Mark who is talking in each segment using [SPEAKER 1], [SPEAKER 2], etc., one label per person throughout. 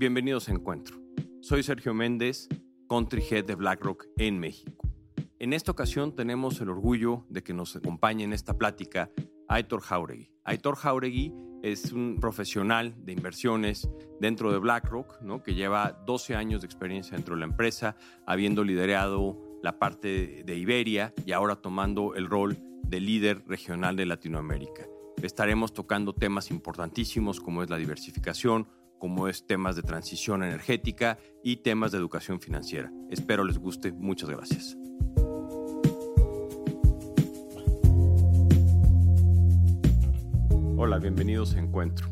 [SPEAKER 1] Bienvenidos a Encuentro. Soy Sergio Méndez, Country Head de BlackRock en México. En esta ocasión tenemos el orgullo de que nos acompañe en esta plática Aitor Jauregui. Aitor Jauregui es un profesional de inversiones dentro de BlackRock, ¿no? que lleva 12 años de experiencia dentro de la empresa, habiendo liderado la parte de Iberia y ahora tomando el rol de líder regional de Latinoamérica. Estaremos tocando temas importantísimos como es la diversificación, como es temas de transición energética y temas de educación financiera. Espero les guste. Muchas gracias. Hola, bienvenidos a Encuentro.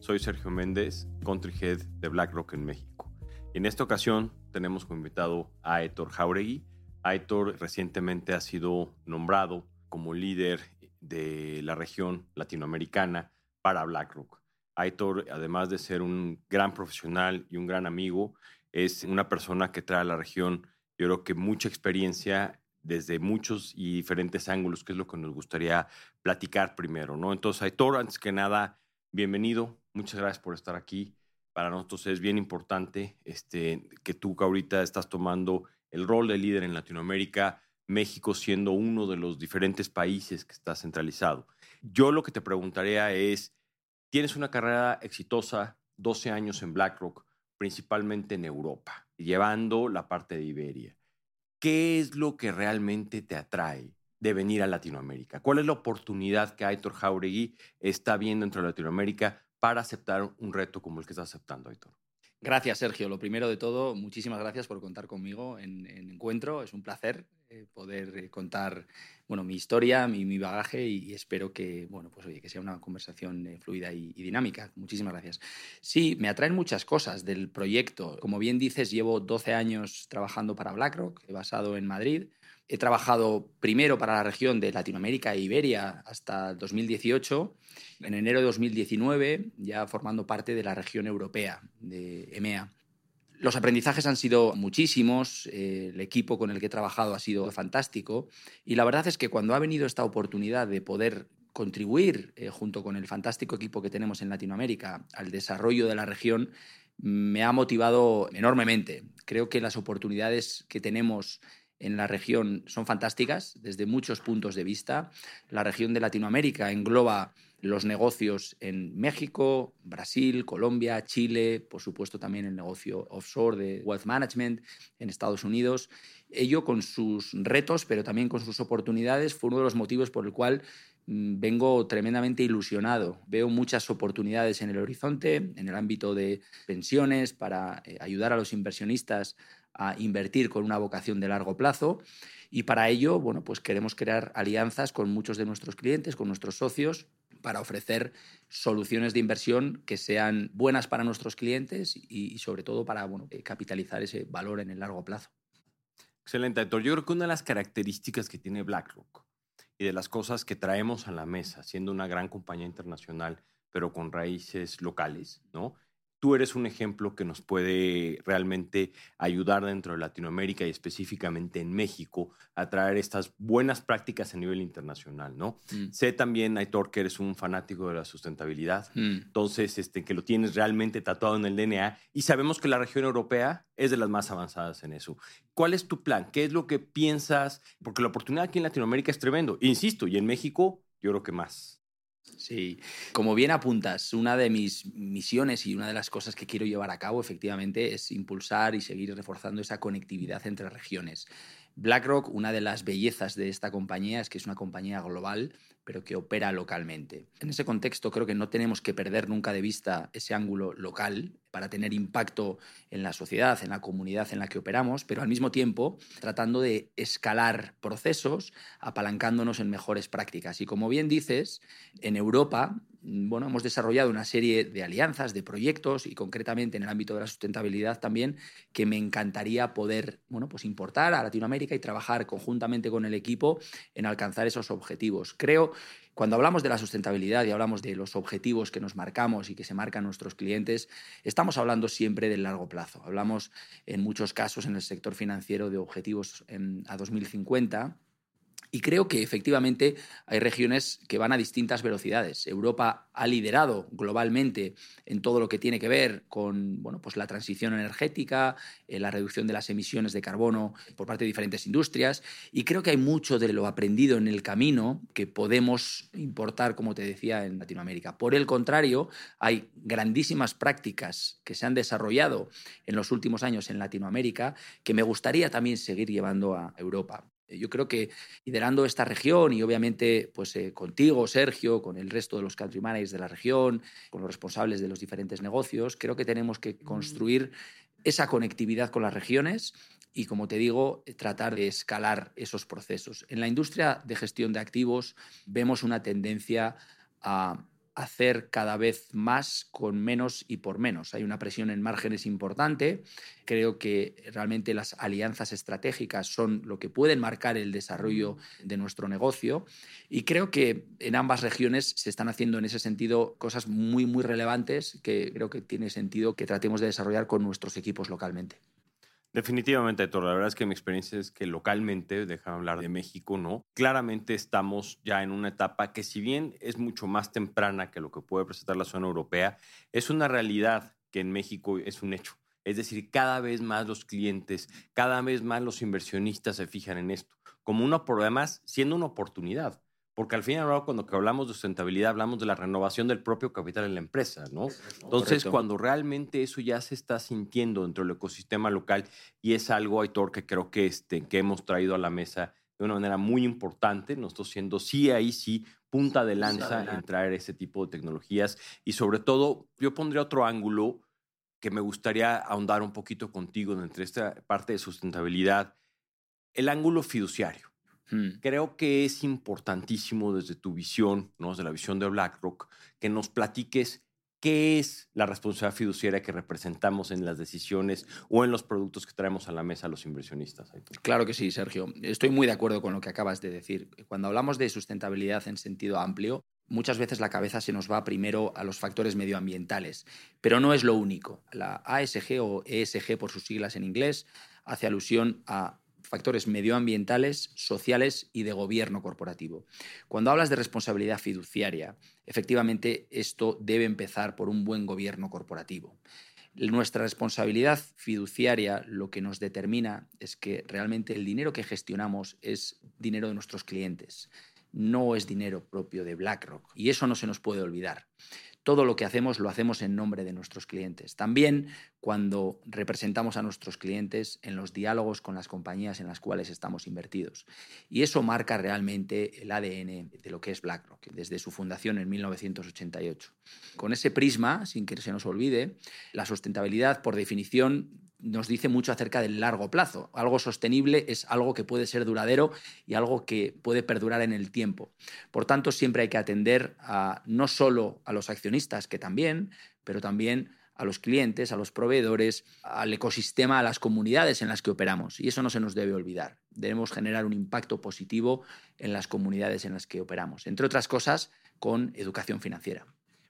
[SPEAKER 1] Soy Sergio Méndez, Country Head de BlackRock en México. En esta ocasión tenemos como invitado a Héctor Jauregui. Aitor recientemente ha sido nombrado como líder de la región latinoamericana para BlackRock. Aitor, además de ser un gran profesional y un gran amigo, es una persona que trae a la región, yo creo que mucha experiencia desde muchos y diferentes ángulos, que es lo que nos gustaría platicar primero, ¿no? Entonces, Aitor, antes que nada, bienvenido, muchas gracias por estar aquí. Para nosotros es bien importante este, que tú que ahorita estás tomando el rol de líder en Latinoamérica, México siendo uno de los diferentes países que está centralizado. Yo lo que te preguntaría es, tienes una carrera exitosa, 12 años en BlackRock, principalmente en Europa, llevando la parte de Iberia. ¿Qué es lo que realmente te atrae de venir a Latinoamérica? ¿Cuál es la oportunidad que Aitor Jauregui está viendo entre Latinoamérica para aceptar un reto como el que está aceptando Aitor?
[SPEAKER 2] Gracias, Sergio. Lo primero de todo, muchísimas gracias por contar conmigo en, Encuentro. Es un placer poder eh, contar bueno, mi historia, mi, bagaje y, espero que, bueno, pues, oye, que sea una conversación eh, fluida y, y, dinámica. Muchísimas gracias. Sí, me atraen muchas cosas del proyecto. Como bien dices, llevo 12 años trabajando para BlackRock, basado en Madrid. He trabajado primero para la región de Latinoamérica e Iberia hasta 2018. En enero de 2019, ya formando parte de la región europea, de EMEA. Los aprendizajes han sido muchísimos, eh, el equipo con el que he trabajado ha sido fantástico y la verdad es que cuando ha venido esta oportunidad de poder contribuir eh, junto con el fantástico equipo que tenemos en Latinoamérica al desarrollo de la región, me ha motivado enormemente. Creo que las oportunidades que tenemos en la región son fantásticas desde muchos puntos de vista. La región de Latinoamérica engloba los negocios en México, Brasil, Colombia, Chile, por supuesto también el negocio offshore de wealth management en Estados Unidos. Ello con sus retos, pero también con sus oportunidades, fue uno de los motivos por el cual mm, vengo tremendamente ilusionado. Veo muchas oportunidades en el horizonte, en el ámbito de pensiones, para eh, ayudar a los inversionistas a invertir con una vocación de largo plazo. Y para ello, bueno, pues queremos crear alianzas con muchos de nuestros clientes, con nuestros socios, para ofrecer soluciones de inversión que sean buenas para nuestros clientes y, sobre todo para bueno, eh, capitalizar ese valor en el largo plazo.
[SPEAKER 1] Excelente, Héctor. Yo creo que una de las características que tiene BlackRock y de las cosas que traemos a la mesa, siendo una gran compañía internacional, pero con raíces locales, ¿no? Tú eres un ejemplo que nos puede realmente ayudar dentro de Latinoamérica y específicamente en México a traer estas buenas prácticas a nivel internacional, ¿no? Mm. Sé también, Aitor, que eres un fanático de la sustentabilidad, mm. entonces, este, que lo tienes realmente tatuado en el DNA y sabemos que la región europea es de las más avanzadas en eso. ¿Cuál es tu plan? ¿Qué es lo que piensas? Porque la oportunidad aquí en Latinoamérica es tremendo, insisto, y en México yo creo que más.
[SPEAKER 2] Sí, como bien apuntas, una de mis misiones y una de las cosas que quiero llevar a cabo efectivamente es impulsar y seguir reforzando esa conectividad entre regiones. BlackRock, una de las bellezas de esta compañía es que es una compañía global, pero que opera localmente. En ese contexto creo que no tenemos que perder nunca de vista ese ángulo local para tener impacto en la sociedad, en la comunidad en la que operamos, pero al mismo tiempo tratando de escalar procesos, apalancándonos en mejores prácticas. Y como bien dices, en Europa bueno, hemos desarrollado una serie de alianzas, de proyectos y concretamente en el ámbito de la sustentabilidad también que me encantaría poder bueno, pues importar a Latinoamérica y trabajar conjuntamente con el equipo en alcanzar esos objetivos. Creo cuando hablamos de la sustentabilidad y hablamos de los objetivos que nos marcamos y que se marcan nuestros clientes, estamos hablando siempre del largo plazo. Hablamos en muchos casos en el sector financiero de objetivos a 2050 Y creo que efectivamente hay regiones que van a distintas velocidades. Europa ha liderado globalmente en todo lo que tiene que ver con bueno, pues la transición energética, eh, la reducción de las emisiones de carbono por parte de diferentes industrias. Y creo que hay mucho de lo aprendido en el camino que podemos importar, como te decía, en Latinoamérica. Por el contrario, hay grandísimas prácticas que se han desarrollado en los últimos años en Latinoamérica que me gustaría también seguir llevando a Europa. Yo creo que liderando esta región y obviamente pues, eh, contigo, Sergio, con el resto de los country managers de la región, con los responsables de los diferentes negocios, creo que tenemos que construir esa conectividad con las regiones y, como te digo, tratar de escalar esos procesos. En la industria de gestión de activos vemos una tendencia a hacer cada vez más con menos y por menos. Hay una presión en márgenes importante. Creo que realmente las alianzas estratégicas son lo que pueden marcar el desarrollo de nuestro negocio. Y creo que en ambas regiones se están haciendo en ese sentido cosas muy, muy relevantes que creo que tiene sentido que tratemos de desarrollar con nuestros equipos localmente.
[SPEAKER 1] Definitivamente, Héctor. La verdad es que mi experiencia es que localmente, déjame hablar de México, ¿no? Claramente estamos ya en una etapa que si bien es mucho más temprana que lo que puede presentar la zona europea, es una realidad que en México es un hecho. Es decir, cada vez más los clientes, cada vez más los inversionistas se fijan en esto, como una, además, siendo una oportunidad porque al fin y al cabo cuando hablamos de sustentabilidad hablamos de la renovación del propio capital en la empresa, ¿no? Entonces, cuando realmente eso ya se está sintiendo dentro del ecosistema local y es algo, Aitor, que creo que, este, que hemos traído a la mesa de una manera muy importante, nosotros siendo sí, ahí sí, punta de lanza en traer ese tipo de tecnologías y sobre todo, yo pondría otro ángulo que me gustaría ahondar un poquito contigo entre esta parte de sustentabilidad, el ángulo fiduciario. Mm. Creo que es importantísimo desde tu visión, ¿no? desde la visión de BlackRock, que nos platiques qué es la responsabilidad fiduciaria que representamos en las decisiones o en los productos que traemos a la mesa a los inversionistas.
[SPEAKER 2] Claro que sí, Sergio. Estoy muy de acuerdo con lo que acabas de decir. Cuando hablamos de sustentabilidad en sentido amplio, muchas veces la cabeza se nos va primero a los factores medioambientales, pero no es lo único. La ASG o ESG por sus siglas en inglés hace alusión a factores medioambientales, sociales y de gobierno corporativo. Cuando hablas de responsabilidad fiduciaria, efectivamente esto debe empezar por un buen gobierno corporativo. Nuestra responsabilidad fiduciaria lo que nos determina es que realmente el dinero que gestionamos es dinero de nuestros clientes, no es dinero propio de BlackRock. Y eso no se nos puede olvidar todo lo que hacemos lo hacemos en nombre de nuestros clientes. También cuando representamos a nuestros clientes en los diálogos con las compañías en las cuales estamos invertidos. Y eso marca realmente el ADN de lo que es BlackRock, desde su fundación en 1988. Con ese prisma, sin que se nos olvide, la sustentabilidad, por definición, nos dice mucho acerca del largo plazo. Algo sostenible es algo que puede ser duradero y algo que puede perdurar en el tiempo. Por tanto, siempre hay que atender no solo a los accionistas, que también, pero también a los clientes, a los proveedores, al ecosistema, a las comunidades en las que operamos. Y eso no se nos debe olvidar. Debemos generar un impacto positivo en las comunidades en las que operamos, entre otras cosas, con educación financiera.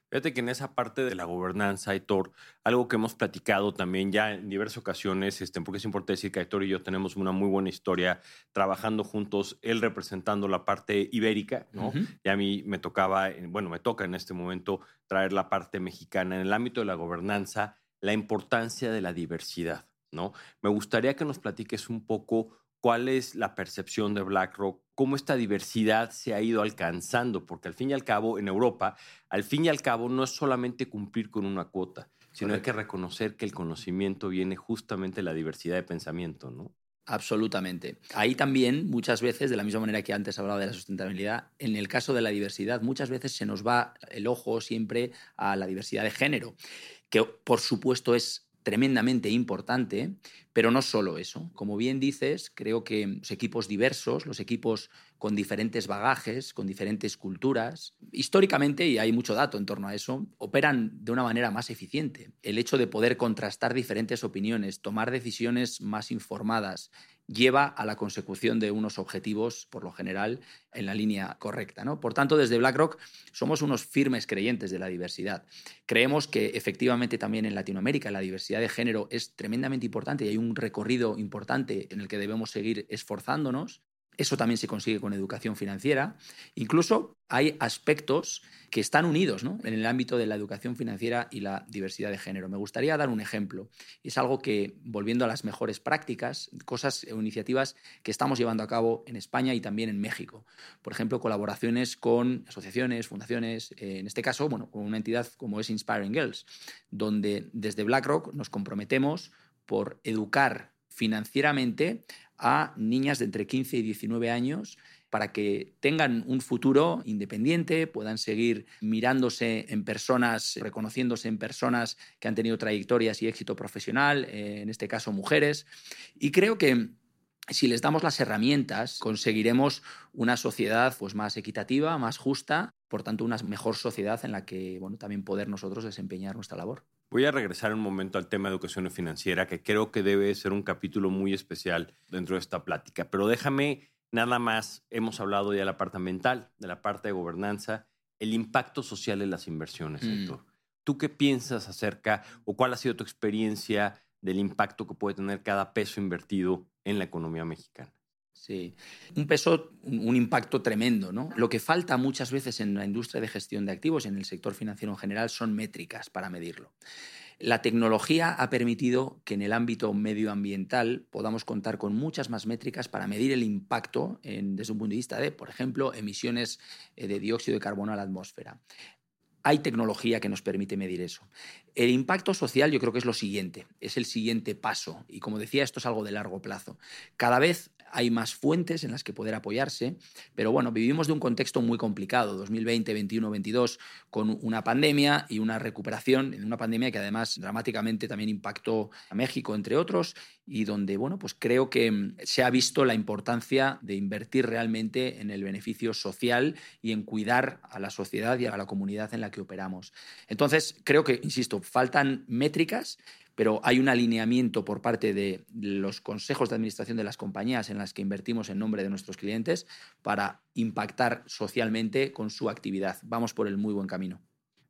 [SPEAKER 1] Fíjate que en esa parte de la gobernanza, Aitor, algo que hemos platicado también ya en diversas ocasiones, este, porque es importante decir que Aitor y yo tenemos una muy buena historia trabajando juntos, él representando la parte ibérica, ¿no? Y a mí me tocaba, bueno, me toca en este momento traer la parte mexicana. En el ámbito de la gobernanza, la importancia de la diversidad, ¿no? Me gustaría que nos platiques un poco cuál es la percepción de BlackRock, cómo esta diversidad se ha ido alcanzando, porque al fin y al cabo, en Europa, al fin y al cabo no es solamente cumplir con una cuota, sino hay que reconocer que el conocimiento viene justamente de la diversidad de pensamiento, ¿no?
[SPEAKER 2] Absolutamente. Ahí también, muchas veces, de la misma manera que antes hablaba de la sustentabilidad, en el caso de la diversidad, muchas veces se nos va el ojo siempre a la diversidad de género, que por supuesto es tremendamente importante, pero no solo eso. Como bien dices, creo que los equipos diversos, los equipos con diferentes bagajes, con diferentes culturas, históricamente, y hay mucho dato en torno a eso, operan de una manera más eficiente. El hecho de poder contrastar diferentes opiniones, tomar decisiones más informadas, lleva a la consecución de unos objetivos, por lo general, en la línea correcta. ¿no? Por tanto, desde BlackRock somos unos firmes creyentes de la diversidad. Creemos que efectivamente también en Latinoamérica la diversidad de género es tremendamente importante y hay un recorrido importante en el que debemos seguir esforzándonos Eso también se consigue con educación financiera. Incluso hay aspectos que están unidos en el ámbito de la educación financiera y la diversidad de género. Me gustaría dar un ejemplo. Es algo que, volviendo a las mejores prácticas, cosas o iniciativas que estamos llevando a cabo en España y también en México. Por ejemplo, colaboraciones con asociaciones, fundaciones, eh, en este caso, bueno, con una entidad como es Inspiring Girls, donde desde BlackRock nos comprometemos por educar financieramente a niñas de entre 15 y 19 años para que tengan un futuro independiente, puedan seguir mirándose en personas, reconociéndose en personas que han tenido trayectorias y éxito profesional, eh, en este caso mujeres. Y creo que si les damos las herramientas, conseguiremos una sociedad pues, más equitativa, más justa, por tanto, una mejor sociedad en la que también poder nosotros desempeñar nuestra labor.
[SPEAKER 1] Voy a regresar un momento al tema de educación financiera, que creo que debe ser un capítulo muy especial dentro de esta plática. Pero déjame nada más, hemos hablado ya de la parte mental, de la parte de gobernanza, el impacto social de las inversiones, mm. Héctor. ¿Tú qué piensas acerca o cuál ha sido tu experiencia del impacto que puede tener cada peso invertido en la economía mexicana?
[SPEAKER 2] Sí, un peso, un impacto tremendo, ¿no? Lo que falta muchas veces en la industria de gestión de activos y en el sector financiero en general son métricas para medirlo. La tecnología ha permitido que en el ámbito medioambiental podamos contar con muchas más métricas para medir el impacto desde un punto de vista de, por ejemplo, emisiones eh, de dióxido de carbono a la atmósfera. Hay tecnología que nos permite medir eso. El impacto social yo creo que es lo siguiente, es el siguiente paso. Y como decía, esto es algo de largo plazo. Cada vez hay más fuentes en las que poder apoyarse, pero bueno, vivimos de un contexto muy complicado, 2020, 21, 22, con una pandemia y una recuperación, una pandemia que además dramáticamente también impactó a México, entre otros, y donde, bueno, pues creo que mm, se ha visto la importancia de invertir realmente en el beneficio social y en cuidar a la sociedad y a la comunidad en la que operamos. Entonces, creo que, insisto, faltan métricas, pero hay un alineamiento por parte de los consejos de administración de las compañías en las que invertimos en nombre de nuestros clientes para impactar socialmente con su actividad. Vamos por el muy buen camino.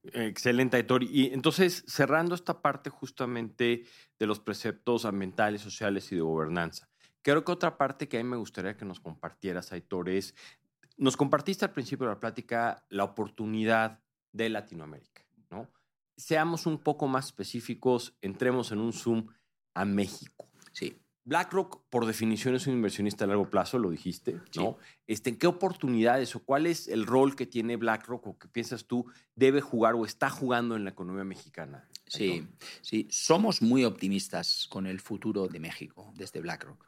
[SPEAKER 1] Excelente, Aitor. Y entonces, cerrando esta parte justamente de los preceptos ambientales, sociales y de gobernanza, creo que otra parte que a mí me gustaría que nos compartieras, Aitor, es, nos compartiste al principio de la plática la oportunidad de Latinoamérica, ¿no? Seamos un poco más específicos, entremos en un zoom a México.
[SPEAKER 2] Sí.
[SPEAKER 1] BlackRock, por definición, es un inversionista a largo plazo, lo dijiste, ¿no? Este, ¿Qué oportunidades o cuál es el rol que tiene BlackRock o que piensas tú debe jugar o está jugando en la economía mexicana?
[SPEAKER 2] Sí, sí, somos muy optimistas con el futuro de México desde BlackRock.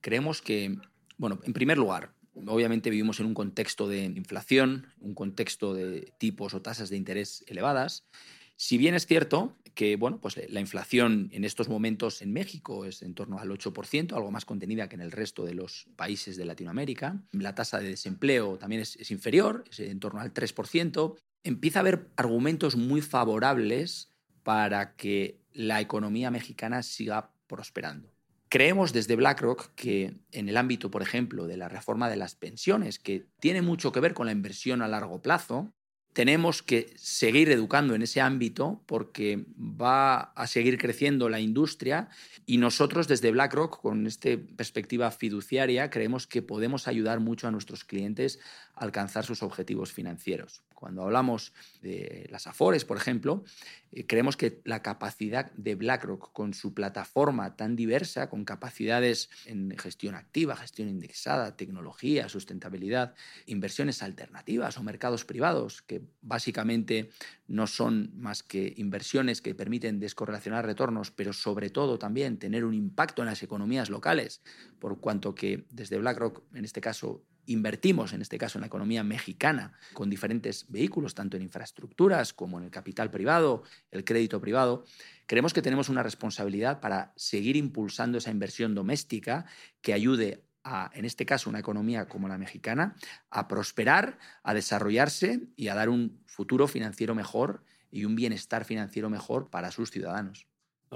[SPEAKER 2] Creemos que, bueno, en primer lugar, obviamente vivimos en un contexto de inflación, un contexto de tipos o tasas de interés elevadas si bien es cierto que bueno, pues la inflación en estos momentos en México es en torno al 8%, algo más contenida que en el resto de los países de Latinoamérica, la tasa de desempleo también es, inferior, es en torno al 3%, empieza a haber argumentos muy favorables para que la economía mexicana siga prosperando. Creemos desde BlackRock que en el ámbito, por ejemplo, de la reforma de las pensiones, que tiene mucho que ver con la inversión a largo plazo, tenemos que seguir educando en ese ámbito porque va a seguir creciendo la industria y nosotros desde BlackRock, con esta perspectiva fiduciaria, creemos que podemos ayudar mucho a nuestros clientes alcanzar sus objetivos financieros. Cuando hablamos de las Afores, por ejemplo, eh, creemos que la capacidad de BlackRock con su plataforma tan diversa, con capacidades en gestión activa, gestión indexada, tecnología, sustentabilidad, inversiones alternativas o mercados privados, que básicamente no son más que inversiones que permiten descorrelacionar retornos, pero sobre todo también tener un impacto en las economías locales, por cuanto que desde BlackRock, en este caso, invertimos, en este caso en la economía mexicana, con diferentes vehículos, tanto en infraestructuras como en el capital privado, el crédito privado, creemos que tenemos una responsabilidad para seguir impulsando esa inversión doméstica que ayude a, en este caso, una economía como la mexicana, a prosperar, a desarrollarse y a dar un futuro financiero mejor y un bienestar financiero mejor para sus ciudadanos.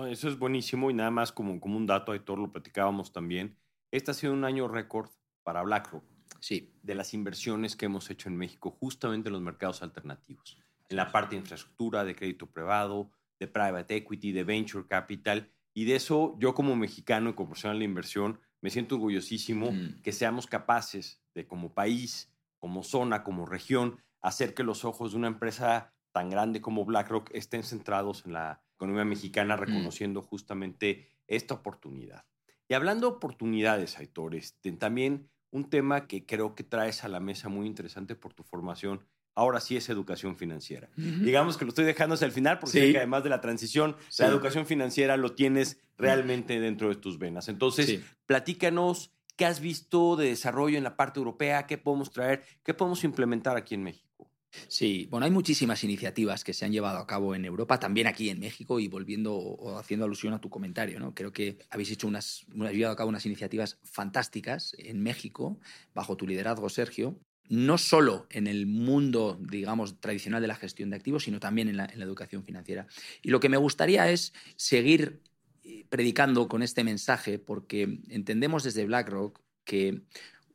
[SPEAKER 1] eso es buenísimo y nada más como, como un dato, Héctor, lo platicábamos también. Este ha sido un año récord para BlackRock
[SPEAKER 2] sí.
[SPEAKER 1] de las inversiones que hemos hecho en México justamente en los mercados alternativos, en la parte de infraestructura, de crédito privado, de private equity, de venture capital. Y de eso yo como mexicano y como profesional de inversión me siento orgullosísimo
[SPEAKER 2] Mm.
[SPEAKER 1] que seamos capaces de, como país, como zona, como región, hacer que los ojos de una empresa tan grande como BlackRock estén centrados en la economía mexicana, reconociendo justamente esta oportunidad. Y hablando de oportunidades, Aitor, este, también un tema que creo que traes a la mesa muy interesante por tu formación, ahora sí es educación financiera. Digamos que lo estoy dejando hacia el final porque
[SPEAKER 2] Sí.
[SPEAKER 1] sé que además de la transición,
[SPEAKER 2] Sí.
[SPEAKER 1] la educación financiera lo tienes realmente dentro de tus venas. Entonces,
[SPEAKER 2] Sí.
[SPEAKER 1] platícanos qué has visto de desarrollo en la parte europea, qué podemos traer, qué podemos implementar aquí en México.
[SPEAKER 2] Sí, bueno, hay muchísimas iniciativas que se han llevado a cabo en Europa, también aquí en México, y volviendo o haciendo alusión a tu comentario, ¿no? Creo que habéis hecho unas, habéis llevado a cabo unas iniciativas fantásticas en México, bajo tu liderazgo, Sergio, no solo en el mundo, digamos, tradicional de la gestión de activos, sino también en la, en la educación financiera. Y lo que me gustaría es seguir eh, predicando con este mensaje, porque entendemos desde BlackRock que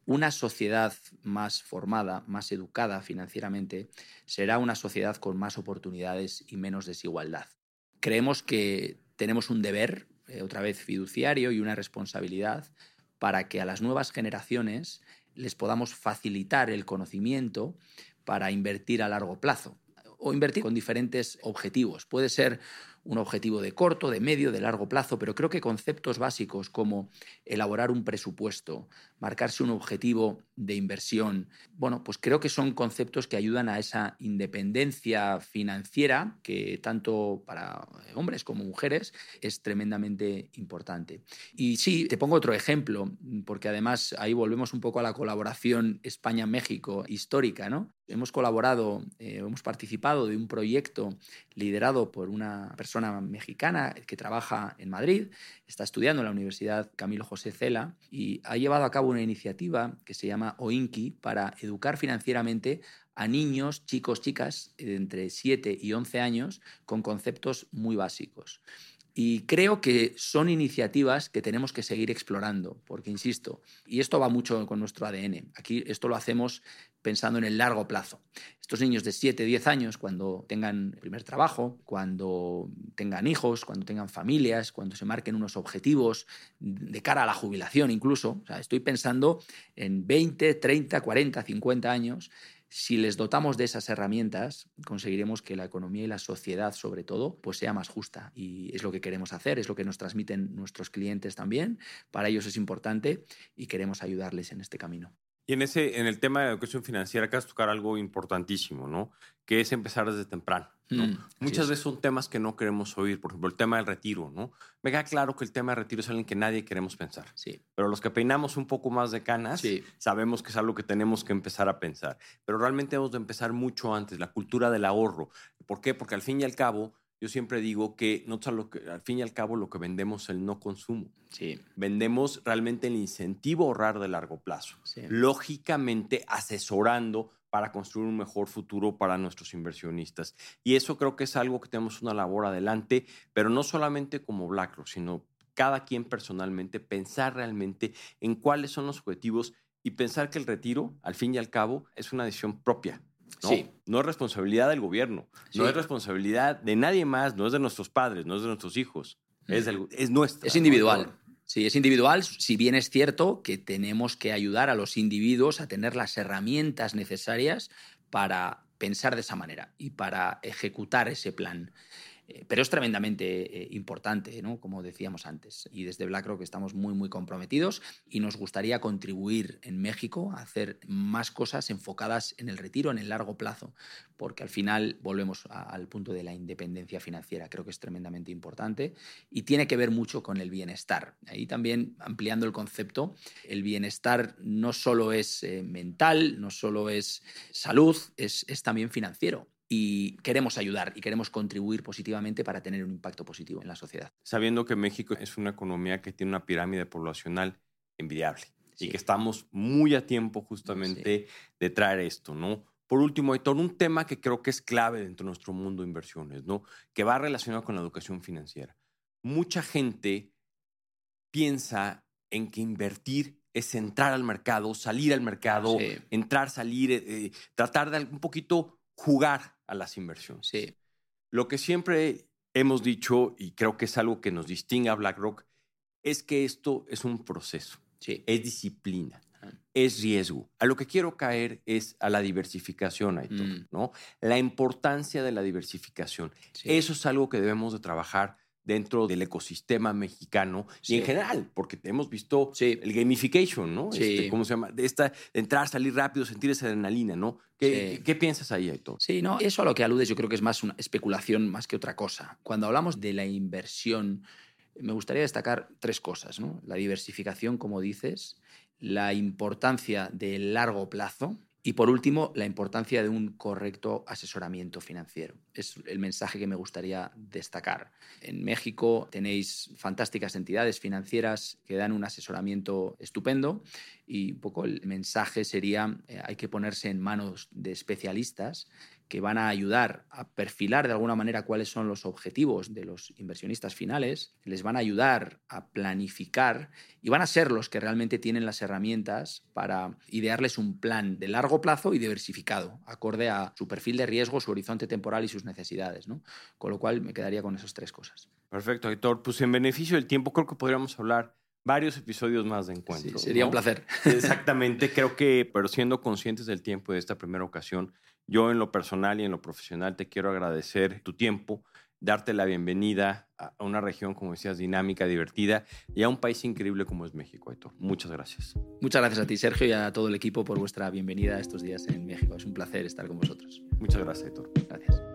[SPEAKER 2] una sociedad más formada, más educada financieramente, será una sociedad con más oportunidades y menos desigualdad. Creemos que tenemos un deber, eh, otra vez fiduciario, y una responsabilidad para que a las nuevas generaciones les podamos facilitar el conocimiento para invertir a largo plazo o invertir con diferentes objetivos. Puede ser un objetivo de corto, de medio, de largo plazo, pero creo que conceptos básicos como elaborar un presupuesto, marcarse un objetivo de inversión, bueno, pues creo que son conceptos que ayudan a esa independencia financiera que tanto para hombres como mujeres es tremendamente importante. Y sí, te pongo otro ejemplo, porque además ahí volvemos un poco a la colaboración España-México histórica, ¿no? Hemos colaborado, eh, hemos participado de un proyecto liderado por una persona mexicana que trabaja en Madrid, está estudiando en la Universidad Camilo José Cela y ha llevado a cabo una iniciativa que se llama OINKI para educar financieramente a niños, chicos, chicas de entre 7 y 11 años con conceptos muy básicos. Y creo que son iniciativas que tenemos que seguir explorando, porque, insisto, y esto va mucho con nuestro ADN, aquí esto lo hacemos pensando en el largo plazo. Estos niños de 7, 10 años, cuando tengan primer trabajo, cuando tengan hijos, cuando tengan familias, cuando se marquen unos objetivos de cara a la jubilación incluso, estoy pensando en 20, 30, 40, 50 años, si les dotamos de esas herramientas, conseguiremos que la economía y la sociedad, sobre todo, pues sea más justa. Y es lo que queremos hacer, es lo que nos transmiten nuestros clientes también. Para ellos es importante y queremos ayudarles en este camino.
[SPEAKER 1] Y en, ese, en el tema de educación financiera, acabas de tocar algo importantísimo, ¿no? Que es empezar desde temprano. ¿no?
[SPEAKER 2] Mm,
[SPEAKER 1] Muchas veces son temas que no queremos oír, por ejemplo, el tema del retiro, ¿no? Me queda claro que el tema del retiro es algo en que nadie queremos pensar.
[SPEAKER 2] Sí,
[SPEAKER 1] Pero los que peinamos un poco más de canas,
[SPEAKER 2] Sí.
[SPEAKER 1] sabemos que es algo que tenemos que empezar a pensar. Pero realmente hemos de empezar mucho antes, la cultura del ahorro. ¿Por qué? Porque al fin y al cabo, yo siempre digo que, no solo que al fin y al cabo lo que vendemos es el no consumo.
[SPEAKER 2] sí,
[SPEAKER 1] Vendemos realmente el incentivo a ahorrar de largo plazo.
[SPEAKER 2] sí.
[SPEAKER 1] Lógicamente asesorando para construir un mejor futuro para nuestros inversionistas. Y eso creo que es algo que tenemos una labor adelante, pero no solamente como BlackRock, sino cada quien personalmente, pensar realmente en cuáles son los objetivos y pensar que el retiro, al fin y al cabo, es una decisión propia. ¿No?
[SPEAKER 2] Sí.
[SPEAKER 1] no es responsabilidad del gobierno, no es responsabilidad de nadie más, no es de nuestros padres, no es de nuestros hijos, es, del- es nuestra.
[SPEAKER 2] Es
[SPEAKER 1] ¿no?
[SPEAKER 2] individual. Sí, es individual, si bien es cierto que tenemos que ayudar a los individuos a tener las herramientas necesarias para pensar de esa manera y para ejecutar ese plan. Eh, Pero es tremendamente eh, importante, ¿no? como decíamos antes. Y desde BlackRock estamos muy, muy comprometidos y nos gustaría contribuir en México a hacer más cosas enfocadas en el retiro, en el largo plazo, porque al final volvemos al punto de la independencia financiera. Creo que es tremendamente importante y tiene que ver mucho con el bienestar. Ahí también, ampliando el concepto, el bienestar no solo es eh, mental, no solo es salud, es, es también financiero. Y queremos ayudar y queremos contribuir positivamente para tener un impacto positivo en la sociedad.
[SPEAKER 1] sabiendo que México es una economía que tiene una pirámide poblacional envidiable
[SPEAKER 2] Sí.
[SPEAKER 1] y que estamos muy a tiempo justamente de traer esto, ¿no? Por último, Héctor, un tema que creo que es clave dentro de nuestro mundo de inversiones, ¿no? Que va relacionado con la educación financiera. Mucha gente piensa en que invertir es entrar al mercado, salir al mercado,
[SPEAKER 2] Sí.
[SPEAKER 1] entrar, salir, eh, eh, tratar de un poquito jugar a las inversiones.
[SPEAKER 2] Sí,
[SPEAKER 1] Lo que siempre hemos dicho, y creo que es algo que nos distingue a BlackRock, es que esto es un proceso.
[SPEAKER 2] Sí.
[SPEAKER 1] es disciplina, es riesgo. A lo que quiero caer es a la diversificación, Aitor,
[SPEAKER 2] Mm.
[SPEAKER 1] ¿no? La importancia de la diversificación.
[SPEAKER 2] Sí.
[SPEAKER 1] Eso es algo que debemos de trabajar dentro del ecosistema mexicano
[SPEAKER 2] Sí.
[SPEAKER 1] y en general, porque hemos visto
[SPEAKER 2] Sí.
[SPEAKER 1] el gamification, ¿no?
[SPEAKER 2] Sí.
[SPEAKER 1] Este, ¿Cómo se llama? De esta, de entrar, salir rápido, sentir esa adrenalina, ¿no? ¿Qué,
[SPEAKER 2] Sí.
[SPEAKER 1] qué- qué piensas ahí, Aitor?
[SPEAKER 2] Sí, no, eso a lo que aludes yo creo que es más una especulación más que otra cosa. Cuando hablamos de la inversión, me gustaría destacar tres cosas, ¿no? La diversificación, como dices, la importancia del largo plazo y por último, la importancia de un correcto asesoramiento financiero. Es el mensaje que me gustaría destacar. En México tenéis fantásticas entidades financieras que dan un asesoramiento estupendo y un poco el mensaje sería eh, hay que ponerse en manos de especialistas que van a ayudar a perfilar de alguna manera cuáles son los objetivos de los inversionistas finales, les van a ayudar a planificar y van a ser los que realmente tienen las herramientas para idearles un plan de largo plazo y diversificado, acorde a su perfil de riesgo, su horizonte temporal y sus necesidades. ¿no? Con lo cual me quedaría con esas tres cosas.
[SPEAKER 1] Perfecto, Aitor. Pues en beneficio del tiempo, creo que podríamos hablar varios episodios más de encuentro.
[SPEAKER 2] Sí, sería
[SPEAKER 1] ¿no?
[SPEAKER 2] un placer.
[SPEAKER 1] Exactamente, creo que, pero siendo conscientes del tiempo de esta primera ocasión, yo en lo personal y en lo profesional te quiero agradecer tu tiempo, darte la bienvenida a una región, como decías, dinámica, divertida y a un país increíble como es México, Héctor. Muchas gracias.
[SPEAKER 2] Muchas gracias a ti, Sergio, y a todo el equipo por vuestra bienvenida estos días en México. Es un placer estar con vosotros.
[SPEAKER 1] Muchas gracias, Héctor.
[SPEAKER 2] Gracias.